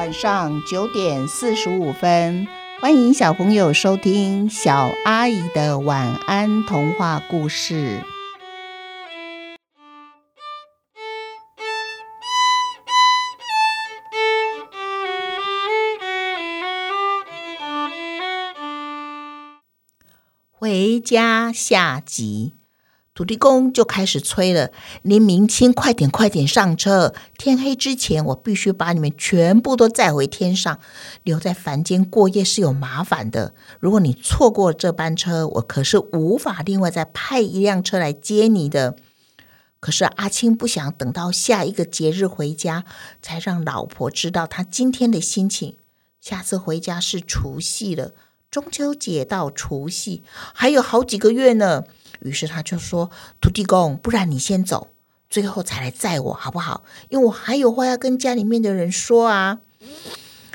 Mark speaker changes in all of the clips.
Speaker 1: 晚上九点四十五分，欢迎小朋友收听小阿姨的晚安童话故事。回家下集。土地公就开始催了：“您明清，快点，快点上车！天黑之前，我必须把你们全部都载回天上。留在凡间过夜是有麻烦的。如果你错过这班车，我可是无法另外再派一辆车来接你的。”可是阿青不想等到下一个节日回家，才让老婆知道他今天的心情。下次回家是除夕了，中秋节到除夕还有好几个月呢。于是他就说：“土地公，不然你先走，最后才来载我，好不好？因为我还有话要跟家里面的人说啊。”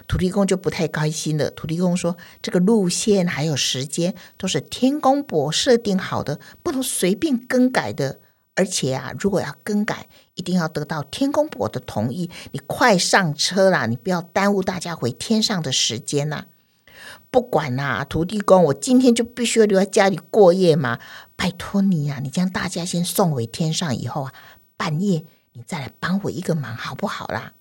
Speaker 1: 土地公就不太开心了。土地公说：“这个路线还有时间都是天公伯设定好的，不能随便更改的。而且啊，如果要更改，一定要得到天公伯的同意。你快上车啦，你不要耽误大家回天上的时间呐。”不管啦、土地公，我今天就必须要留在家里过夜嘛！拜托你呀、啊，你将大家先送回天上以后啊，半夜你再来帮我一个忙，好不好啦？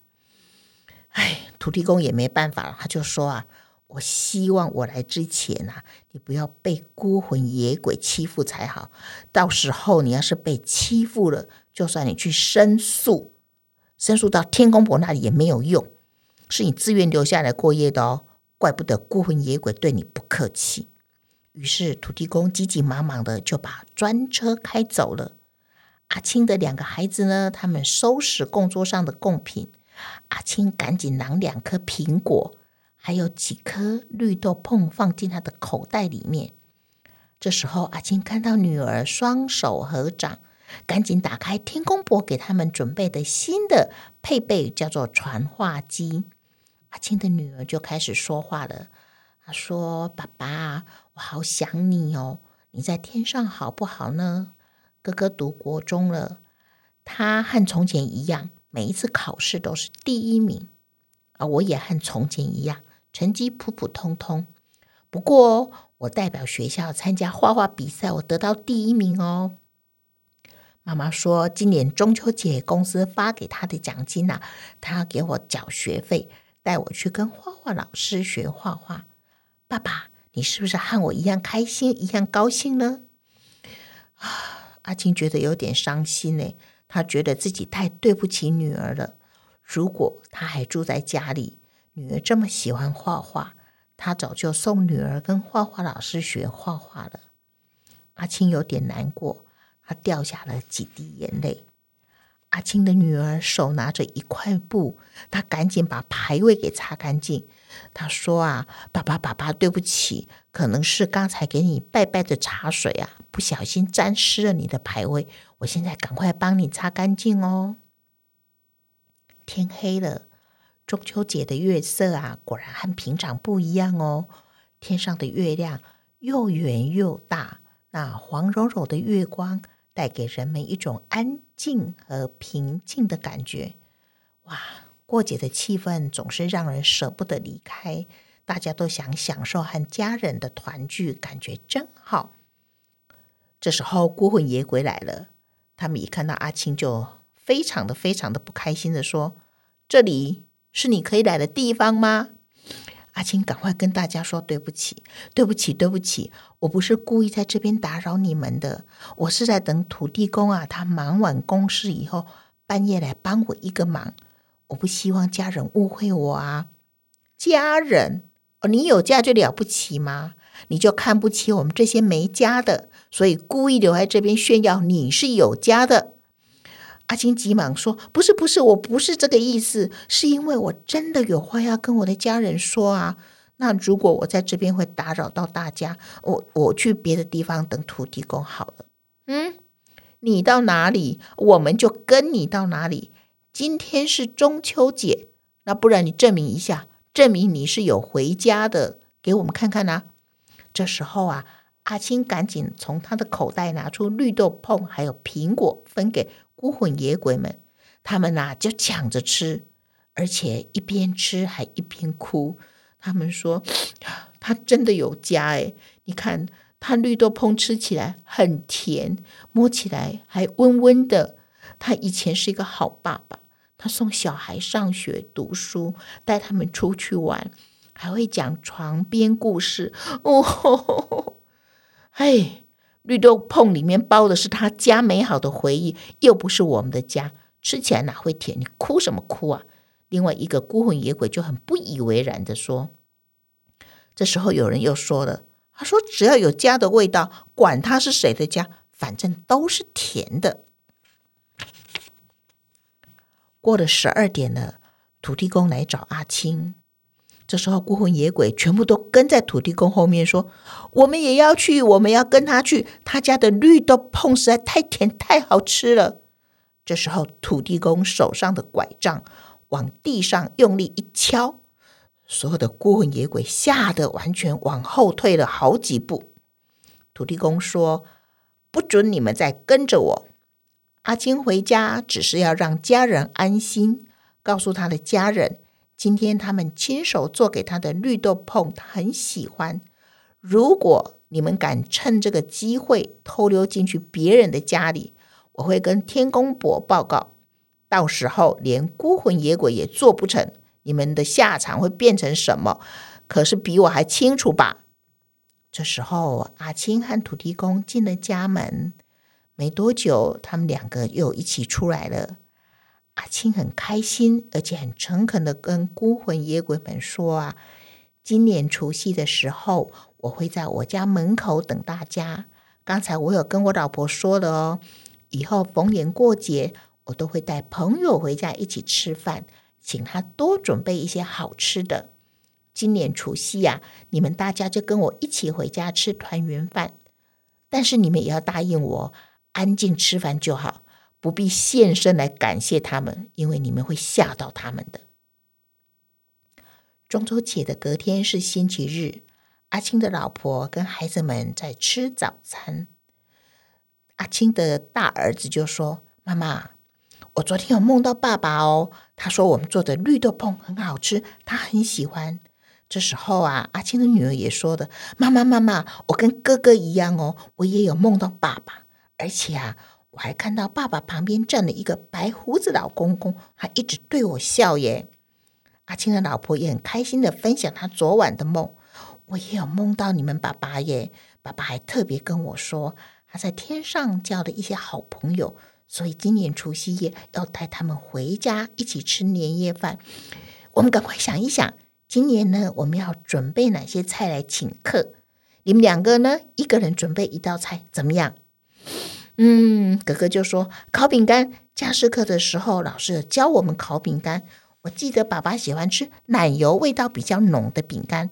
Speaker 1: 哎，土地公也没办法了，他就说啊，我希望我来之前啊，你不要被孤魂野鬼欺负才好。到时候你要是被欺负了，就算你去申诉，申诉到天公伯那里也没有用，是你自愿留下来过夜的哦。怪不得孤魂野鬼对你不客气。于是土地公急急忙忙的就把专车开走了。阿青的两个孩子呢，他们收拾供桌上的贡品。阿青赶紧拿两颗苹果，还有几颗绿豆椪放进他的口袋里面。这时候，阿青看到女儿双手合掌，赶紧打开天公伯给他们准备的新的配备，叫做传话机。阿青的女儿就开始说话了。她说：“爸爸，我好想你哦！你在天上好不好呢？哥哥读国中了，他和从前一样，每一次考试都是第一名。而我也和从前一样，成绩普普通通。不过，我代表学校参加画画比赛，我得到第一名哦。”妈妈说：“今年中秋节公司发给他的奖金呐，他要给我缴学费。”带我去跟画画老师学画画，爸爸，你是不是和我一样开心，一样高兴呢？啊，阿青觉得有点伤心呢。他觉得自己太对不起女儿了。如果他还住在家里，女儿这么喜欢画画，他早就送女儿跟画画老师学画画了。阿青有点难过，他掉下了几滴眼泪。阿青的女儿手拿着一块布，她赶紧把牌位给擦干净。她说：“啊，爸爸，爸爸，对不起，可能是刚才给你拜拜的茶水啊，不小心沾湿了你的牌位。我现在赶快帮你擦干净哦。”天黑了，中秋节的月色啊，果然和平常不一样哦。天上的月亮又圆又大，那黄柔柔的月光。带给人们一种安静和平静的感觉。哇，过节的气氛总是让人舍不得离开，大家都想享受和家人的团聚，感觉真好。这时候孤魂野鬼来了，他们一看到阿青，就非常的非常的不开心的说：“这里是你可以来的地方吗？”阿青，赶快跟大家说对不起，对不起，对不起！我不是故意在这边打扰你们的，我是在等土地公啊，他忙完公事以后，半夜来帮我一个忙。我不希望家人误会我啊！家人？哦，你有家就了不起吗？你就看不起我们这些没家的，所以故意留在这边炫耀你是有家的。阿青急忙说：“不是，不是，我不是这个意思，是因为我真的有话要跟我的家人说啊。那如果我在这边会打扰到大家，我我去别的地方等土地公好了。嗯，你到哪里，我们就跟你到哪里。今天是中秋节，那不然你证明一下，证明你是有回家的，给我们看看呐。这时候啊，阿青赶紧从他的口袋拿出绿豆椪还有苹果，分给。孤魂野鬼们，他们呐、啊、就抢着吃，而且一边吃还一边哭。他们说，他真的有家诶，你看，他绿豆椪吃起来很甜，摸起来还温温的。他以前是一个好爸爸，他送小孩上学读书，带他们出去玩，还会讲床边故事。哦，哎，绿豆椪里面包的是他家美好的回忆，又不是我们的家，吃起来哪会甜？你哭什么哭啊？另外一个孤魂野鬼就很不以为然的说：“这时候有人又说了，他说只要有家的味道，管他是谁的家，反正都是甜的。”过了十二点了，土地公来找阿青。这时候孤魂野鬼全部都跟在土地公后面说：“我们也要去，我们要跟他去。他家的绿豆椪实在太甜，太好吃了。”这时候土地公手上的拐杖。往地上用力一敲，所有的孤魂野鬼吓得完全往后退了好几步。土地公说：“不准你们再跟着我。阿青回家只是要让家人安心，告诉他的家人，今天他们亲手做给他的绿豆椪，他很喜欢。如果你们敢趁这个机会偷溜进去别人的家里，我会跟天公伯报告。”到时候连孤魂野鬼也做不成，你们的下场会变成什么？可是比我还清楚吧？这时候，阿青和土地公进了家门，没多久，他们两个又一起出来了。阿青很开心，而且很诚恳的跟孤魂野鬼们说：“啊，今年除夕的时候，我会在我家门口等大家。刚才我有跟我老婆说了哦，以后逢年过节。”我都会带朋友回家一起吃饭，请他多准备一些好吃的。今年除夕呀，你们大家就跟我一起回家吃团圆饭。但是你们也要答应我，安静吃饭就好，不必现身来感谢他们，因为你们会吓到他们的。中秋节的隔天是星期日，阿青的老婆跟孩子们在吃早餐。阿青的大儿子就说：“妈妈。”我昨天有梦到爸爸哦，他说我们做的绿豆椪很好吃，他很喜欢。这时候啊，阿青的女儿也说的：“妈妈妈妈，我跟哥哥一样哦，我也有梦到爸爸，而且啊，我还看到爸爸旁边站了一个白胡子老公公，还一直对我笑耶。”阿青的老婆也很开心的分享他昨晚的梦，我也有梦到你们爸爸耶，爸爸还特别跟我说他在天上交了一些好朋友。所以今年除夕夜要带他们回家一起吃年夜饭。我们赶快想一想，今年呢，我们要准备哪些菜来请客？你们两个呢，一个人准备一道菜，怎么样？嗯，哥哥就说烤饼干。家事课的时候，老师有教我们烤饼干。我记得爸爸喜欢吃奶油味道比较浓的饼干。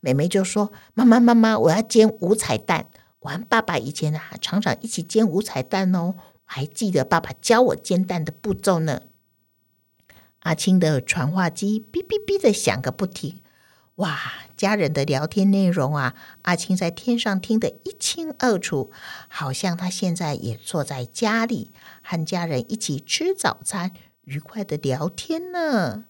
Speaker 1: 妹妹就说：“妈妈，妈妈，我要煎五彩蛋。我和爸爸以前啊，常常一起煎五彩蛋哦。”还记得爸爸教我煎蛋的步骤呢。阿青的传话机哔哔哔的响个不停。哇，家人的聊天内容啊，阿青在天上听得一清二楚，好像他现在也坐在家里，和家人一起吃早餐，愉快的聊天呢。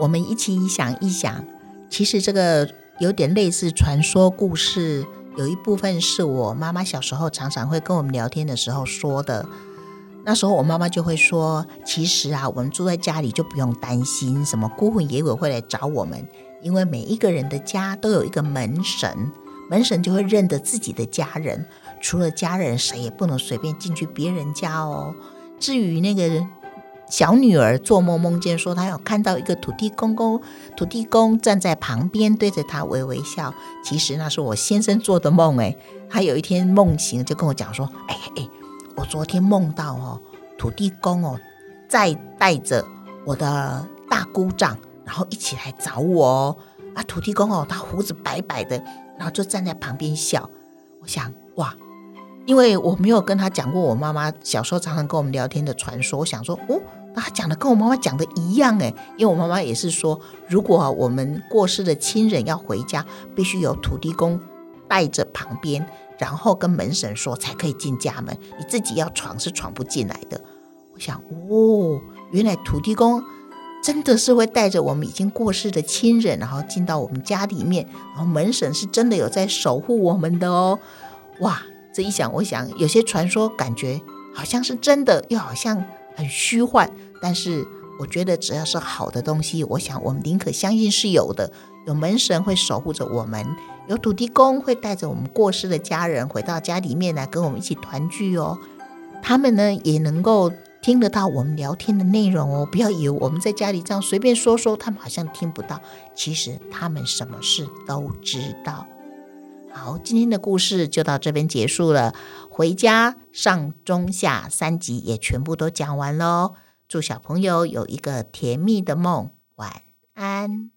Speaker 1: 我们一起想一想，其实这个。有点类似传说故事，有一部分是我妈妈小时候常常会跟我们聊天的时候说的。那时候我妈妈就会说：“其实啊，我们住在家里就不用担心什么孤魂野鬼会来找我们，因为每一个人的家都有一个门神，门神就会认得自己的家人。除了家人，谁也不能随便进去别人家哦。至于那个。”小女儿做梦梦见说，她有看到一个土地公公，土地公站在旁边对着她微微笑。其实那是我先生做的梦诶，他有一天梦醒就跟我讲说：“哎哎，我昨天梦到哦，土地公哦，在带着我的大姑丈，然后一起来找我哦。啊，土地公哦，他胡子白白的，然后就站在旁边笑。我想哇，因为我没有跟他讲过我妈妈小时候常常跟我们聊天的传说，我想说哦。”那他讲的跟我妈妈讲的一样诶，因为我妈妈也是说，如果我们过世的亲人要回家，必须有土地公带着旁边，然后跟门神说才可以进家门，你自己要闯是闯不进来的。我想，哦，原来土地公真的是会带着我们已经过世的亲人，然后进到我们家里面，然后门神是真的有在守护我们的哦。哇，这一想，我想有些传说感觉好像是真的，又好像很虚幻，但是。我觉得只要是好的东西，我想我们宁可相信是有的。有门神会守护着我们，有土地公会带着我们过世的家人回到家里面来跟我们一起团聚哦。他们呢也能够听得到我们聊天的内容哦。不要以为我们在家里这样随便说说，他们好像听不到。其实他们什么事都知道。好，今天的故事就到这边结束了。回家上中下三集也全部都讲完喽。祝小朋友有一个甜蜜的梦，晚安。